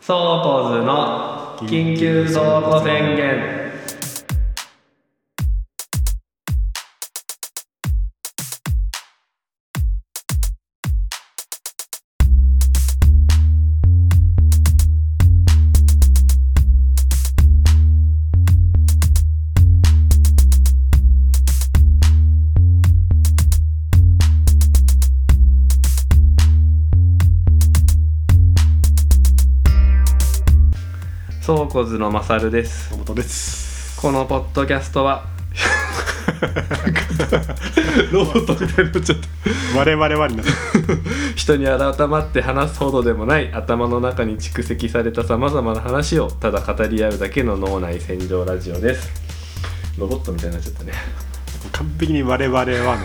ソーコズの緊急走行宣言。ソーコズのマサルです野本です。このポッドキャストは ロボットみたいになっちゃった。我々はにな人に改まって話すほどでもない頭の中に蓄積されたさまざまな話をただ語り合うだけの脳内洗浄ラジオです。ロボットみたいになっちゃったね。完璧に我々はの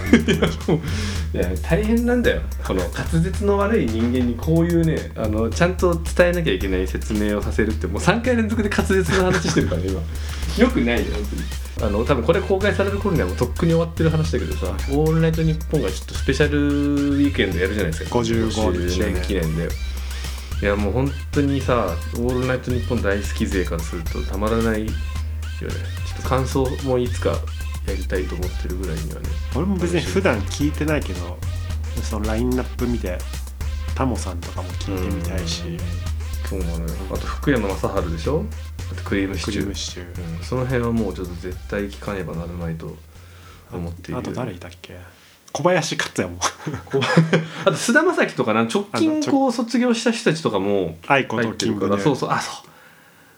いや大変なんだよ。この滑舌の悪い人間にこういうねあのちゃんと伝えなきゃいけない説明をさせるってもう3回連続で滑舌の話してるからね今。よくないよ本当に。あの多分これ公開される頃にはもうとっくに終わってる話だけどさ「オールナイトニッポン」がちょっとスペシャルウィークエンドやるじゃないですか。55 50周年年記念で。いやもう本当にさ「オールナイトニッポン」大好き勢からするとたまらないよね。ちょっと感想もいつかやりたいと思ってるぐらいにはね俺も別に普段聞いてないけどそのラインナップ見てタモさんとかも聞いてみたいし。そうなのよ。あと福山雅治でしょ？あとクリームシクチュー。チュー。うん、その辺はもうちょっと絶対聞かねばならないと思っている。あと誰いたっけ？小林克也も。あと菅田将暉とかな直近こう卒業した人たちとかも愛子と入ってるかキングそうそう。あそう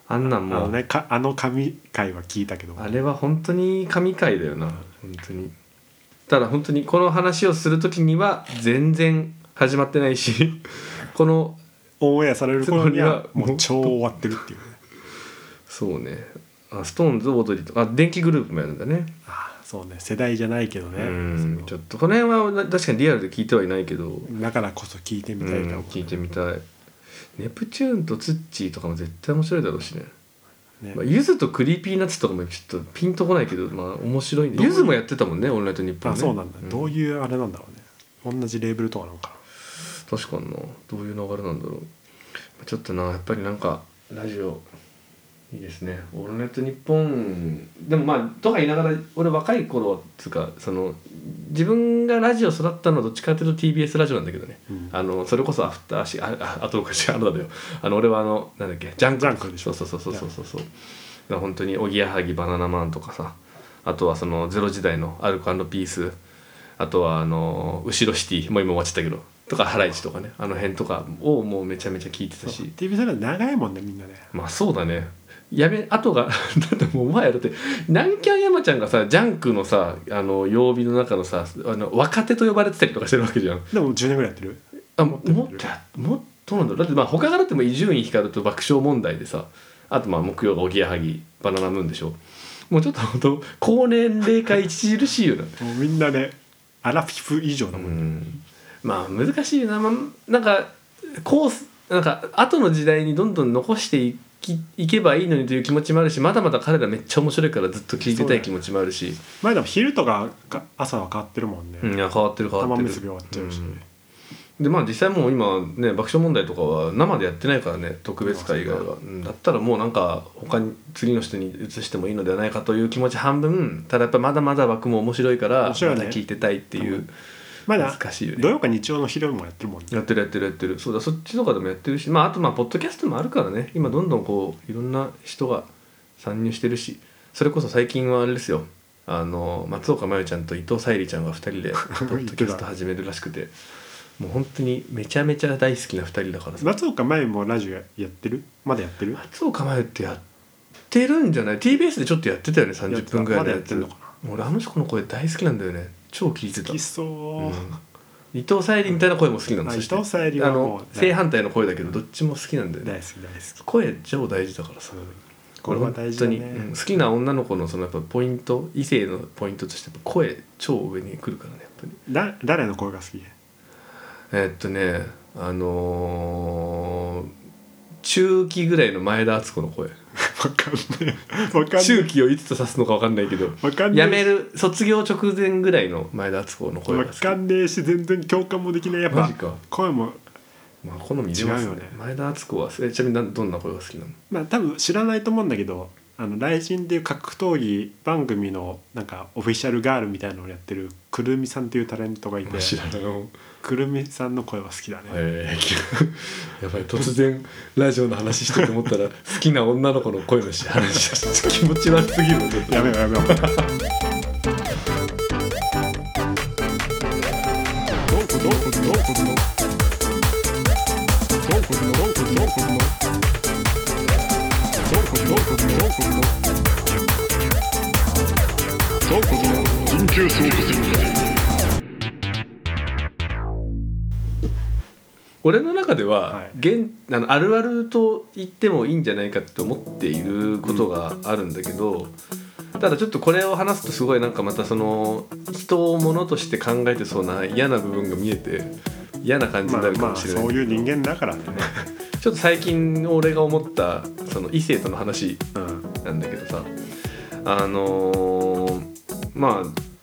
あんなんあもうのねかあの神回は聞いたけどあれは本当に神回だよな。本当に。ただ本当にこの話をする時には全然始まってないし このオンエアされる頃にはもう超終わってるっていうね。そうね。あ SixTONES オードリーとかあ電気グループもやるんだね。あそうね。世代じゃないけどね。うんちそょっとこの辺はな確かにリアルで聞いてはいないけど、のだからこそ聞いてみたいとうん聞いてみたいネプチューンとツッチーとかも絶対面白いだろうしね。ね。まあ、ゆずと Creepy Nuts とかもちょっとピンとこないけどまあ面白い。ゆずもやってたもんね「オールナイトニッポン、ね」あそうなんだ、どういいうあれなんだろうね。同じレーベルとかなのか。うん確かにな。どういう流れなんだろう。ちょっとなやっぱりなんかラジオいいですね「オールナイトニッポン」でもまあとか言いながら俺若い頃っつうかその自分がラジオ育ったのはどっちかっていうと TBS ラジオなんだけどね、うん。あのそれこそアフターシあああと昔あのだよ。あの俺はあのなんだっけジャンクジャンクでしょ。そうそうそうそうそうそう本当におぎやはぎバナナマンとかさ。あとはそのゼロ時代のアルコピース。あとはあの後ろシティもう今終わっちゃったけど。とかハライチとかね。あの辺とかをもうめちゃめちゃ聞いてたし。TBS ラジオ長いもんねみんなね。まあそうだねやめあとが だってもうお前だって南キャン山ちゃんがさジャンクのさあの曜日の中のさあの若手と呼ばれてたりとかしてるわけじゃん。でも10年ぐらいやってる？あももっとやもっとなんだろう。だってまあ他がだっても伊集院光と爆笑問題でさあとまあ木曜がおぎやはぎバナナムーンでしょ。もうちょっと本当高年齢化著しいよな。もうみんなねアラフィフ以上だうもんね、ん。まあ難しいな、まあ、なんかコースなんか後の時代にどんどん残していきいけばいいのにという気持ちもあるしまだまだ彼らめっちゃ面白いからずっと聞いてたい気持ちもあるし、前でも昼とかが朝は変わってるもんね、うん、いや変わってる変わってる。玉結び終わっちゃうし。ね、でまあ実際もう今ね爆笑問題とかは生でやってないからね特別会以外は、うんだったらもうなんか他に次の人に移してもいいのではないかという気持ち半分。ただやっぱまだまだ枠も面白いからまだ聞いてたいっていうまだ難しいよね。土曜か日曜の昼もやってるもんね。やってるやってるやってる。そうだそっちとかでもやってるしまああとまあポッドキャストもあるからね。今どんどんこういろんな人が参入してるし。それこそ最近はあれですよ。あの松岡茉優ちゃんと伊藤沙莉ちゃんが2人で ポッドキャスト始めるらしくて。もう本当にめちゃめちゃ大好きな2人だからさ。松岡茉優もラジオやってる？まだやってる？松岡茉優ってやってるんじゃない？TBS でちょっとやってたよね30分ぐらいでやってるま俺あの人の声大好きなんだよね超聞いてた。好きそう、うん。伊藤沙莉みたいな声も好きなのあそして伊藤沙莉あはもうの正反対の声だけどどっちも好きなんだよね。大好き大好き。声超大事だからさ。これは大事だね。本当に、うん好きな女の子のそのやっぱポイント異性のポイントとして声超上に来るからねやっぱり。だ誰の声が好き？えーっとねあのー中期ぐらいの前田敦子の声 わかんねえわかんね中期をいつと指すのか分かんないけどえわかんねえ辞める卒業直前ぐらいの前田敦子の声がわ好き。かんねえし全然共感もできない。やっぱマジか。声もまあ好み出ます違うよね。前田敦子はえちなみになんどんな声が好きなの？まあ多分知らないと思うんだけどあの雷神っていう格闘技番組のなんかオフィシャルガールみたいなのをやってるくるみさんっていうタレントがいて。知らない。よくるみさんの声は好きだね、えー、やばい突然ラジオの話してると思ったら 好きな女の子の声のし話しちゃって気持ち悪すぎるちょっとやめようやめよう俺の中では、はい。現あのあるあると言ってもいいんじゃないかって思っていることがあるんだけど、ただちょっとこれを話すとすごいなんかまたその人をものとして考えてそうな嫌な部分が見えて嫌な感じになるかまあまあもしれない、そういう人間だからね、ちょっと最近俺が思ったその異性との話うん、なんだけどさ。あのーまあ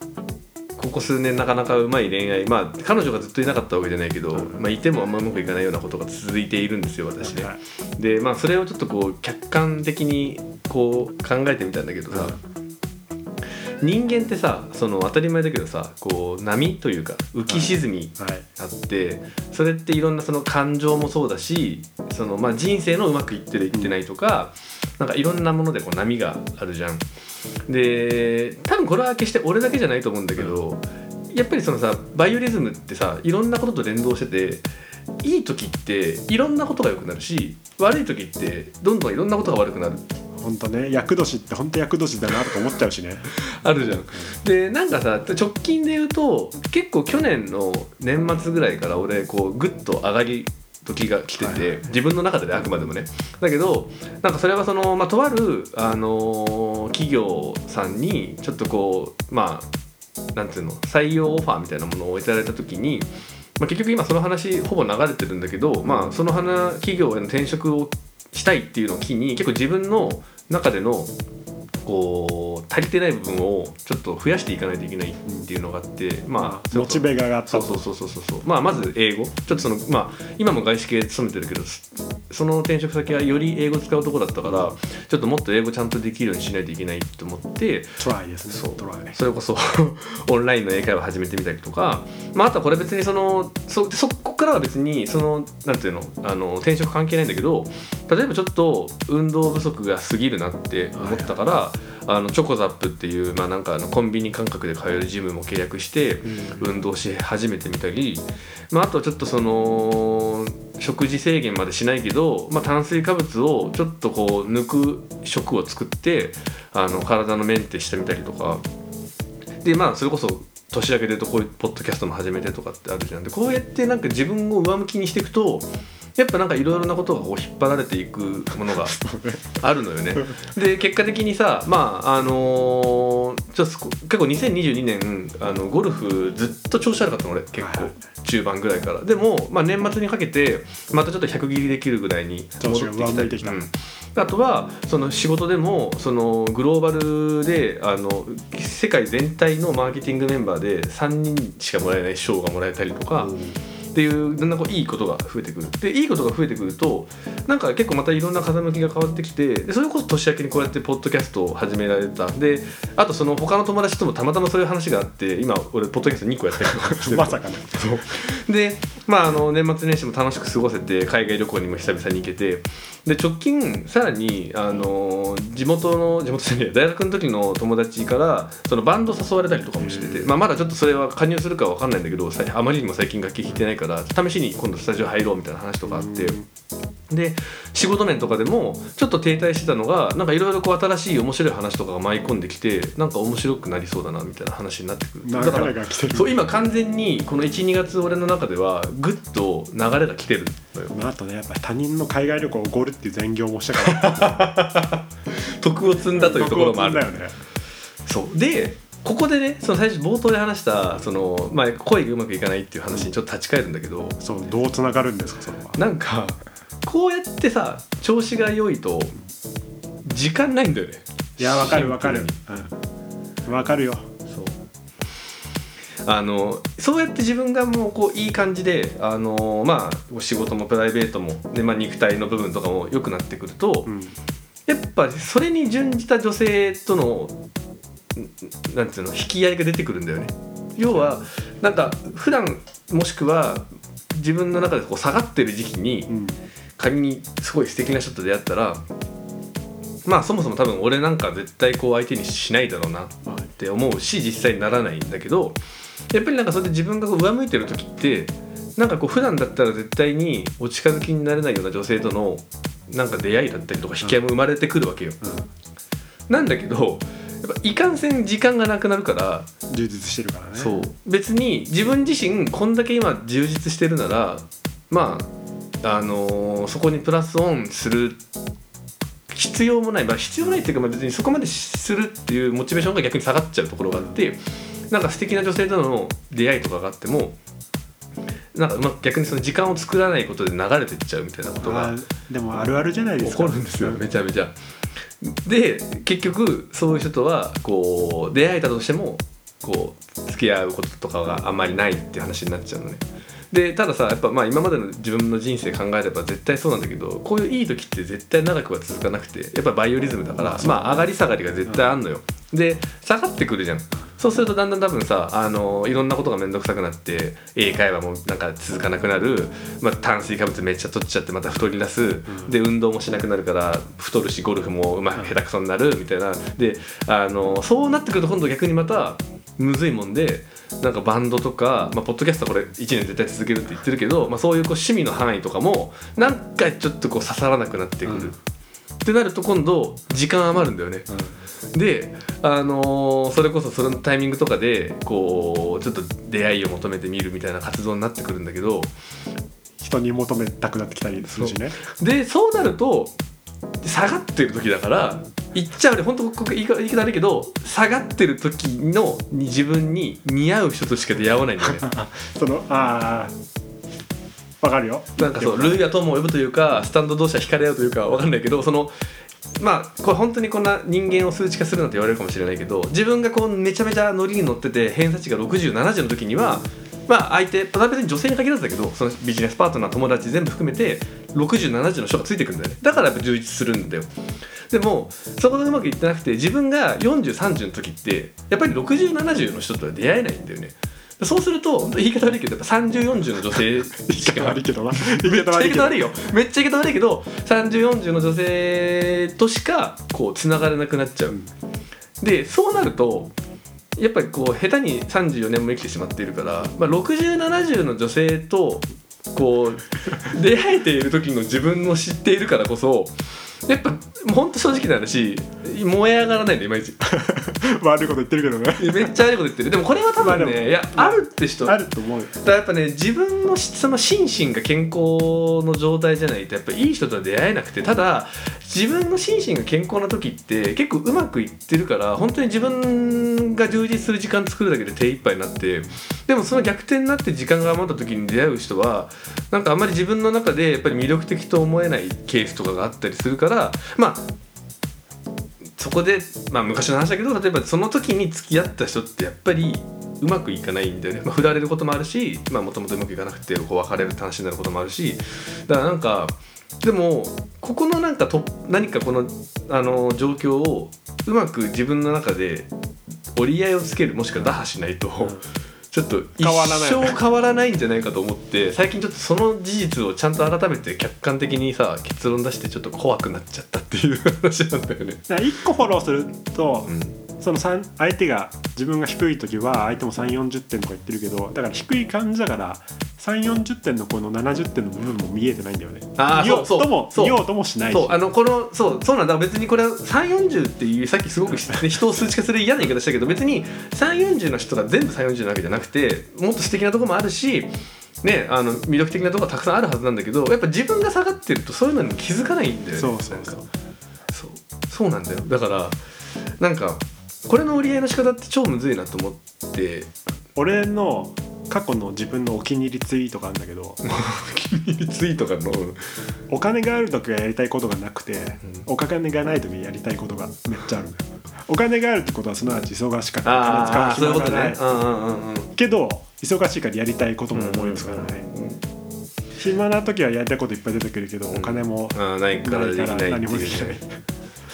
ここ数年なかなかうまい恋愛まあ彼女がずっといなかったわけじゃないけど、まあ、いてもあんまうまくいかないようなことが続いているんですよ私ね。はいでまあそれをちょっとこう客観的にこう考えてみたんだけどさ、人間ってさその当たり前だけどさこう波というか浮き沈みはい。あってそれっていろんなその感情もそうだしそのまあ人生のうまくいってるいってないとか、なんかいろんなものでこう波があるじゃん。で多分これは決して俺だけじゃないと思うんだけど、やっぱりそのさバイオリズムってさいろんなことと連動してていい時っていろんなことが良くなるし悪い時ってどんどんいろんなことが悪くなる本当ね厄年って本当厄年だなとか思っちゃうしね あるじゃん。でなんかさ直近で言うと結構去年の年末ぐらいから俺こうグッと上がり時が来てて、自分の中でねあくまでもね。だけどなんかそれはその、まあ、とある、あのー企業さんにちょっとこうまあなんていうの採用オファーみたいなものをいただいた時に、まあ、結局今その話ほぼ流れてるんだけど、まあ、その花企業への転職をしたいっていうのを機に結構自分の中でのこう足りてない部分をちょっと増やしていかないといけないっていうのがあってまあモチベが上がったそうそうそうそうそう。まあまず英語。ちょっとそのまあ今も外資系勤めてるけどその転職先はより英語使うとこだったからちょっともっと英語ちゃんとできるようにしないといけないと思ってトライですね。そう。トライそれこそ オンラインの英会話始めてみたりとか、まあ、あとはこれ別にそのそそこからは別にそのなんていうのあの転職関係ないんだけど例えばちょっと運動不足が過ぎるなって思ったから、あのチョコザップっていう、まあ、なんかあのコンビニ感覚で通えるジムも契約して運動し始めてみたり、まあ、あとはちょっとその食事制限までしないけど、まあ、炭水化物をちょっとこう抜く食を作ってあの体のメンテしてみたりとか。でまあそれこそ年明けで言うとこういうポッドキャストも始めてとかってあるじゃんでこうやってなんか自分を上向きにしていくとやっぱなんかいろいろなことがこう引っ張られていくものがあるのよね。で結果的にさまああのーちょっとこ結構2022年あのゴルフずっと調子悪かったの俺結構。はい中盤ぐらいから。でも、まあ、年末にかけてまたちょっと100切りできるぐらいに戻ってきた。うん。あとはその仕事でもそのグローバルであの世界全体のマーケティングメンバーで3人しかもらえない賞がもらえたりとか、っていうだんだんこういいことが増えてくる。でいいことが増えてくるとなんか結構またいろんな風向きが変わってきてでそれこそ年明けにこうやってポッドキャストを始められた。であとその他の友達ともたまたまそういう話があって今俺ポッドキャスト2個やったりとかしてる まさかねでまああの年末年始も楽しく過ごせて海外旅行にも久々に行けてで直近さらにあの地元の地元じゃねえ大学の時の友達からそのバンド誘われたりとかもしてて、まあ、まだちょっとそれは加入するかわかんないんだけどさあまりにも最近楽器弾いてないから試しに今度スタジオ入ろうみたいな話とかあって。で仕事面とかでもちょっと停滞してたのがなんかいろいろこう新しい面白い話とかが舞い込んできてなんか面白くなりそうだなみたいな話になってくる。流だから今完全にこの12月俺の中ではグッと流れが来てるのよ。まあ、あとねやっぱり他人の海外旅行をおごるっていう全業もしたから。徳を積んだというところもある。ねそう。でここでねその最初冒頭で話したその、まあ、恋がうまくいかないっていう話にちょっと立ち返るんだけどそうどうつながるんですかそれはなんかこうやってさ調子が良いと時間ないんだよね。いやわかるわかる。シンプルに。うん。わかるよあのそうやって自分がもうこういい感じであのまあ仕事もプライベートもで、まあ、肉体の部分とかも良くなってくると、うんやっぱそれに準じた女性とのんなんていうの引き合いが出てくるんだよね。要はなんか普段もしくは自分の中でこう下がってる時期にうん仮にすごい素敵な人と出会ったらまあそもそも多分俺なんか絶対こう相手にしないだろうなって思うし実際にならないんだけどやっぱりなんかそれで自分がこう上向いてる時ってなんかこう普段だったら絶対にお近づきになれないような女性とのなんか出会いだったりとか引き合いも生まれてくるわけよ。なんだけどやっぱいかんせん時間がなくなるからうん充実してるからね。そう。別に自分自身こんだけ今充実してるならまああのーそこにプラスオンする必要もない、まあ、必要ないっていうか、まあ、別にそこまでするっていうモチベーションが逆に下がっちゃうところがあってなんか素敵な女性との出会いとかがあってもなんかうまく逆にその時間を作らないことで流れていっちゃうみたいなことがでもあるあるじゃないですか起こるんですよめちゃめちゃ。で結局そういう人とはこう出会えたとしてもこう付き合うこととかがあんまりないって話になっちゃうのね。でたださやっぱまあ今までの自分の人生考えれば絶対そうなんだけどこういういい時って絶対長くは続かなくてやっぱバイオリズムだからまあ上がり下がりが絶対あんのよ。で下がってくるじゃん。そうするとだんだん多分さあのいろんなことが面倒くさくなって英会話もなんか続かなくなる、まあ、炭水化物めっちゃ取っちゃってまた太り出す、で運動もしなくなるから太るしゴルフもうまく下手くそになるみたいな。であのそうなってくると今度逆にまたむずいもんでなんかバンドとか、まあ、ポッドキャストはこれ1年絶対続けるって言ってるけど、まあ、そういうこう趣味の範囲とかもなんかちょっとこう刺さらなくなってくる、うん。ってなると今度時間余るんだよね。で、あのーそれこそそのタイミングとかでこうちょっと出会いを求めてみるみたいな活動になってくるんだけど人に求めたくなってきたりするしね。でそうなると下がってる時だから言っちゃうね。本当ここ言い方悪いけど下がってる時のに自分に似合う人としか出会わないんだよね。そのああわかるよ。なんかそう類が友を呼ぶというかスタンド同士は惹かれ合うというかわかんないけどそのまあこれ本当にこんな人間を数値化するなんて言われるかもしれないけど自分がこうめちゃめちゃノリに乗ってて偏差値が6070の時にはまあ相手別に女性に限らずだけどそのビジネスパートナー友達全部含めて6070の人がついてくるんだよね。だからやっぱ充実するんだよ。でもそこがうまくいってなくて自分が4030の時ってやっぱり6070の人とは出会えないんだよね。そうすると本当言い方悪いけどやっぱ3040の女性言い方悪いけどな。め言い方っちゃ言い方悪いよめっちゃ言い方悪いけど3040の女性としかこうつながれなくなっちゃう、でそうなるとやっぱりこう下手に34年も生きてしまっているから、まあ、6070の女性とこう 出会えている時の自分を知っているからこそやっぱほんと正直な話燃え上がらないのいまいち。悪いこと言ってるけどね。めっちゃ悪いこと言ってる。でもこれは多分ね、いやあるって人。あると思うよ。だからやっぱね自分のその心身が健康の状態じゃないとやっぱいい人とは出会えなくてただ自分の心身が健康な時って結構うまくいってるから本当に自分が充実する時間作るだけで手一杯になってでもその逆転になって時間が余った時に出会う人はなんかあんまり自分の中でやっぱり魅力的と思えないケースとかがあったりするからまあそこで、まあ、昔の話だけど例えばその時に付き合った人ってやっぱりうまくいかないんだよね、まあ、振られることもあるしもともとうまくいかなくてこう別れるって話になることもあるし。だからなんかでもここのなんかと何かこのあの状況をうまく自分の中で折り合いをつけるもしくは打破しないと、ちょっと一生変わらないんじゃないかと思って最近ちょっとその事実をちゃんと改めて客観的にさ結論出してちょっと怖くなっちゃったっていう話なんだよね。だから1個フォローすると、うんその三相手が自分が低い時は相手も3 4 0点とか言ってるけどだから低い感じだから3 4 0点のこの70点の部分も見えてないんだよね。あー見ようそうそう。とも見ようともしないし。そうあのこのそうそうなんだ。別にこれは340っていうさっきすごくね人を数値化する嫌な言い方したけど別に340の人が全部340なわけじゃなくてもっと素敵なところもあるしね、あの魅力的なところがたくさんあるはずなんだけどやっぱ自分が下がってるとそういうのに気づかないんだよね。そうそうそうそうなんだよ。だからなんかこれの折り合いの仕方って超むずいなと思って。俺の過去の自分のお気に入りツイートがあるんだけどツイートがの。お金がある時はやりたいことがなくて、お金がない時にやりたいことがめっちゃある。んだよお金があるってことはすなわち忙しかった。ああそういうことがないね。うんうんうんうん。けど忙しいからやりたいことも思いつかない、暇な時はやりたいこといっぱい出てくるけど、お金もないから何もできない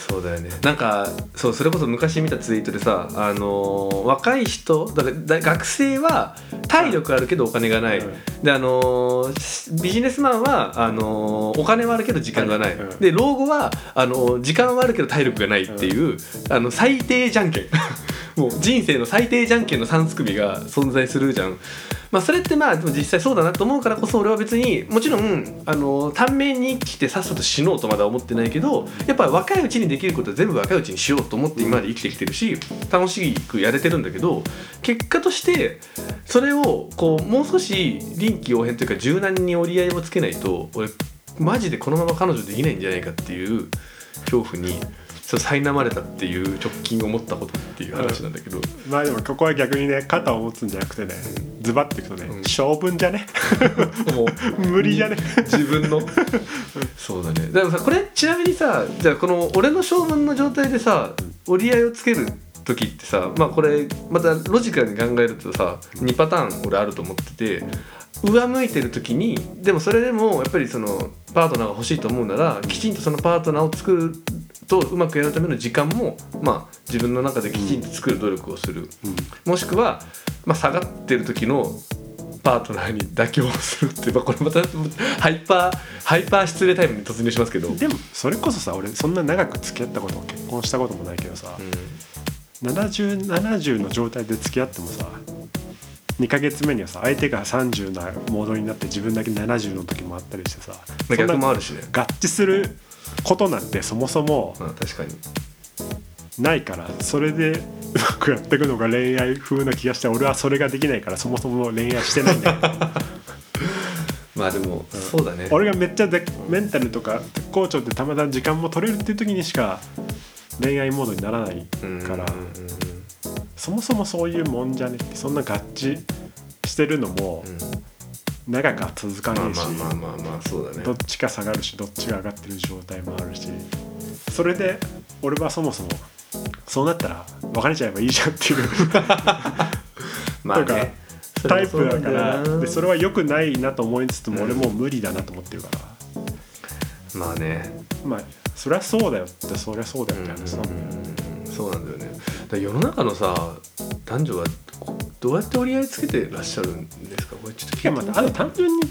そうだよね。なんかそうそれこそ昔見たツイートでさ、あのー若い人だからだ学生は体力あるけどお金がない、うん。であのービジネスマンはあのーお金はあるけど時間がない、うん。で老後はあのー時間はあるけど体力がないっていう、あの最低じゃんけん。もう人生の最低じゃんけんの3すくみが存在するじゃん。まあ、それってまあでも実際そうだなと思うからこそ俺は別にもちろんあの短命に生きてさっさと死のうとまだ思ってないけどやっぱ若いうちにできることは全部若いうちにしようと思って今まで生きてきてるし楽しくやれてるんだけど結果としてそれをこうもう少し臨機応変というか柔軟に折り合いをつけないと俺マジでこのまま彼女できないんじゃないかっていう恐怖にそう苛まれたっていう直近思ったことっていう話なんだけど、まあでもここは逆にね肩を持つんじゃなくてねズバッていくとね、うん。性分じゃね？もう。無理じゃね？自分の。そうだね。だからさこれちなみにさじゃあこの俺の性分の状態でさ折り合いをつける時ってさまあこれまたロジカルに考えるとさ2パターン俺あると思ってて上向いてる時にでもそれでもやっぱりそのパートナーが欲しいと思うならきちんとそのパートナーを作るとうまくやるための時間もまあ自分の中できちんと作る努力をする、もしくは、まあ、下がってる時のパートナーに妥協するって、まあ、これまたハイパーハイパー失礼タイムに突入しますけど、でもそれこそさ俺そんな長く付き合ったことも結婚したこともないけどさ、7070の状態で付き合ってもさ2ヶ月目にはさ相手が30なモードになって自分だけ70の時もあったりしてさ逆もあるしね、合致することなんてそもそもまあ、確かに。ないからそれでうまくやっていくのが恋愛風な気がして俺はそれができないからそもそも恋愛してないんだよ。まあでも、そうだね。俺がめっちゃでメンタルとか絶好調でたまたま時間も取れるっていう時にしか恋愛モードにならないからうんうんそもそもそういうもんじゃねってそんな合致してるのもうんうん長くは続かまあねえしまあまあまあそうだねどっちか下がるしどっちが上がってる状態もあるしそれで俺はそもそもそうなったら別れちゃえばいいじゃんっていうまあねタイプだからそでそれは良くないなと思いつつも俺もう無理だなと思ってるから、まあねまあそりゃそうだよってそりゃそうだよって話なんうんそうなんだよねだ世の中のさ男女はどうやって折り合いつけてらっしゃるんですか？これちょっといやまたあと単純に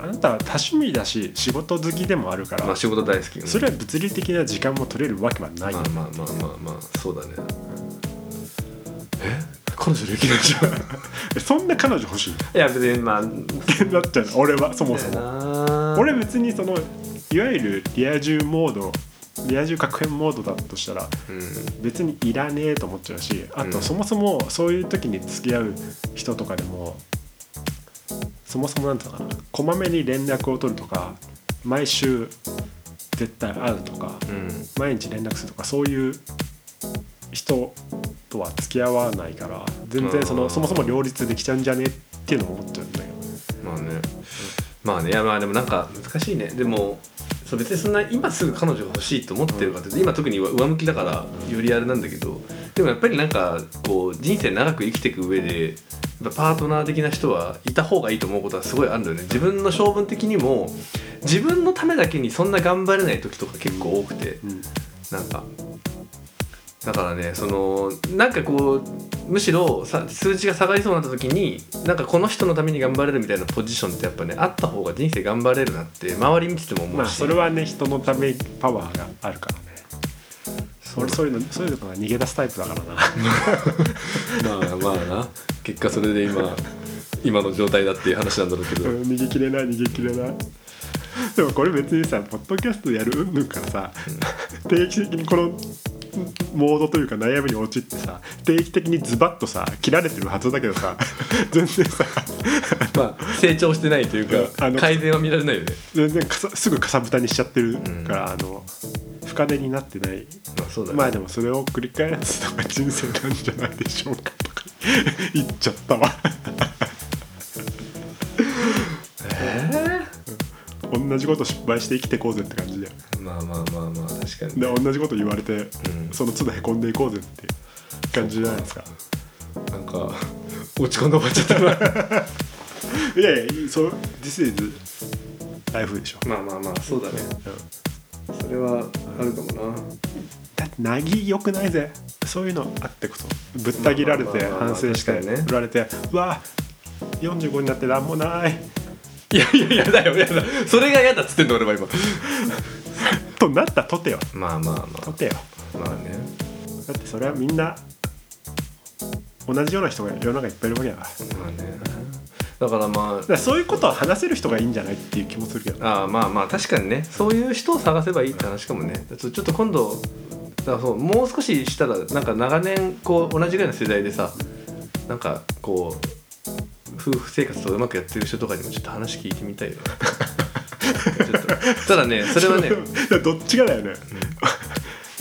あなたは多趣味だし仕事好きでもあるから、まあ仕事大好きそれは物理的な時間も取れるわけはない、まあまあまあまあまあそうだねえ彼女できないじゃんえそんな彼女欲しいいや別にまあってなっちゃうの俺はそもそもも俺別にそのいわゆるリア充モードリア充確変モードだとしたらうん。別にいらねえと思っちゃうしあうん。とそもそもそういう時に付き合う人とかでもそもそもなんていうのかなこまめに連絡を取るとか毎週絶対会うとかうん。毎日連絡するとかそういう人とは付き合わないから全然そのそもそも両立できちゃうんじゃねっていうのも思っちゃうんだけどまあねまあねいやまあでもなんか難しいね。でもそう別にそんな今すぐ彼女が欲しいと思ってるかって今特に上向きだからよりあれなんだけどでもやっぱりなんかこう人生長く生きていく上でパートナー的な人はいた方がいいと思うことはすごいあるんだよね。自分の性分的にも自分のためだけにそんな頑張れない時とか結構多くてうん。なんかだからねそのなんかこうむしろさ数値が下がりそうになった時になんかこの人のために頑張れるみたいなポジションってやっぱねあった方が人生頑張れるなって周り見てても思うし、まあそれはね人のためパワーがあるからね。俺そういうのそういうのが逃げ出すタイプだからな。まあまあな。結果それで今今の状態だっていう話なんだろうけど、うん逃げきれない逃げきれない。でもこれ別にさポッドキャストやる？うんぬんからさ、定期的にこのモードというか悩みに陥ってさ定期的にズバッとさ切られてるはずだけどさ 全然さまあ成長してないというかあの改善は見られないよね。全然かさすぐかさぶたにしちゃってるから、あの深手になってない。まあそうだね、まあでもそれを繰り返すのが人生なんじゃないでしょうかとか 言っちゃったわ。え同じこと失敗して生きてこうぜって感じだよ。ーまあまあまあまあ確かに。で同じこと言われて、うん。その都度へこんでいこうぜっていう感じじゃないですか。なんか落ち込んで終わっちゃったないやいやそう This is でしょ、まあまあまあそうだね。うん。それはあるかもな。だってなぎよくないぜ。そういうのあってこそぶった切られて反省して振られてうわ45になってなんもない。いやいやいやだよやだ。それが嫌だっつってんの俺は今となったとてよ。まあまあまとてよ。あまあね。だってそれはみんな同じような人が世の中いっぱいいるわけだから。まあね。だからまらそういうことを話せる人がいいんじゃないっていう気もするけど。ああまあまあ確かにね。そういう人を探せばいいって話かもね。ちょっと今度だそうもう少ししたらなんか長年こう同じぐらいの世代でさなんかこう夫婦生活とうまくやってる人とかにもちょっと話聞いてみたいよただねそれはね どっちがだよね、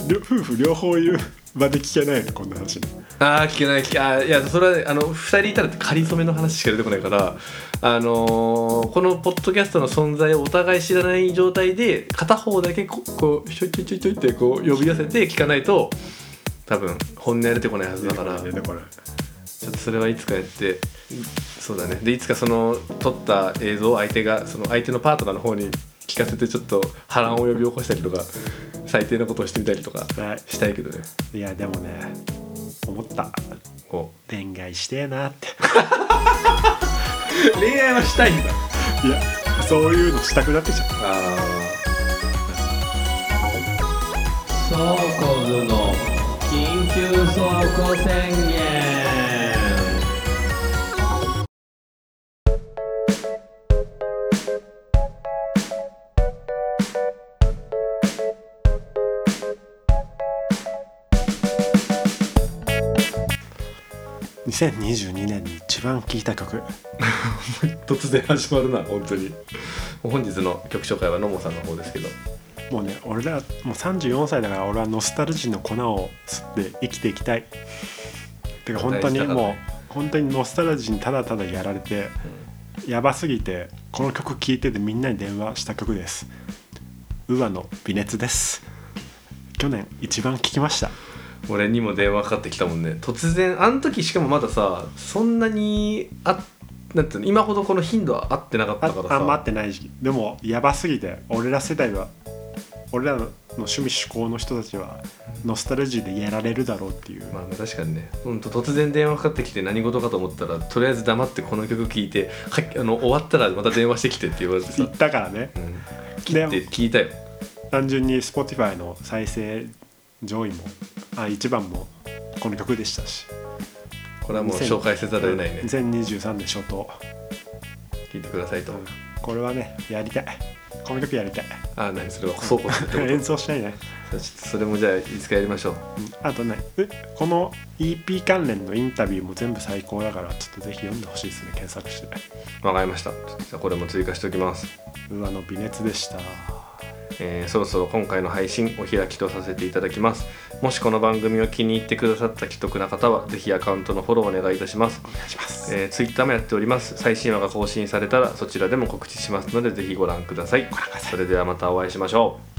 両 夫婦両方いる場で聞けないよねこんな話ね。ああ聞けない聞けあーいやそれはあの2人いたら仮初めの話しか出てこないからあのーこのポッドキャストの存在をお互い知らない状態で片方だけここうちょいちょいちょいちょいってこう呼び寄せて聞かないと多分本音は出てこないはずだから。出てこないちょっとそれはいつかやってそうだね。でいつかその撮った映像を相手がその相手のパートナーの方に聞かせてちょっと波乱を呼び起こしたりとか最低なことをしてみたりとかはい。したいけどね。いやでもね思った。こ恋愛してえなって。う 恋愛はしたいんだ。いやそういうのしたくなってきちゃっああ倉庫図の緊急倉庫宣言2022年に一番聴いた曲。突然始まるな本当に。本日の曲紹介は野茂さんの方ですけど。もうね俺らもう34歳だから俺はノスタルジーの粉を吸って生きていきたい。てか本当にもう本当にノスタルジーにただただやられてやばすぎてこの曲聴いててみんなに電話した曲です。ウアの微熱です。去年一番聴きました俺にも電話かかってきたもんね。突然あの時しかもまださそんなにあなんていうの今ほどこの頻度は合ってなかったあからさ。あんま合ってない時期。でもやばすぎて俺ら世代は俺らの趣味嗜好の人たちはノスタルジーでやられるだろうっていう、まあ確かにね。ほんと突然電話かかってきて何事かと思ったらとりあえず黙ってこの曲聴いてはあの終わったらまた電話してきてって言われてさ、言ったからね。うん、切ってで聞いたよ。単純に Spotify の再生上位もあ一番もこの曲でしたし。これはもう紹介せざるを得ないね。2023年初頭。聞いてくださいと、これはねやりたい。この曲やりたい。あ何それは？倉庫ってこと？演奏したいね、それもじゃあいつかやりましょう。うんあとねえこの EP 関連のインタビューも全部最高だからちょっとぜひ読んでほしいですね。検索して。わかりました。じゃあこれも追加しておきます。うわの微熱でしたえーそろそろ今回の配信お開きとさせていただきます。もしこの番組を気に入ってくださった既得な方はぜひアカウントのフォローお願いいたします。お願いします。えー、ツイッターもやっております。最新話が更新されたらそちらでも告知しますのでぜひご覧ください。それではまたお会いしましょう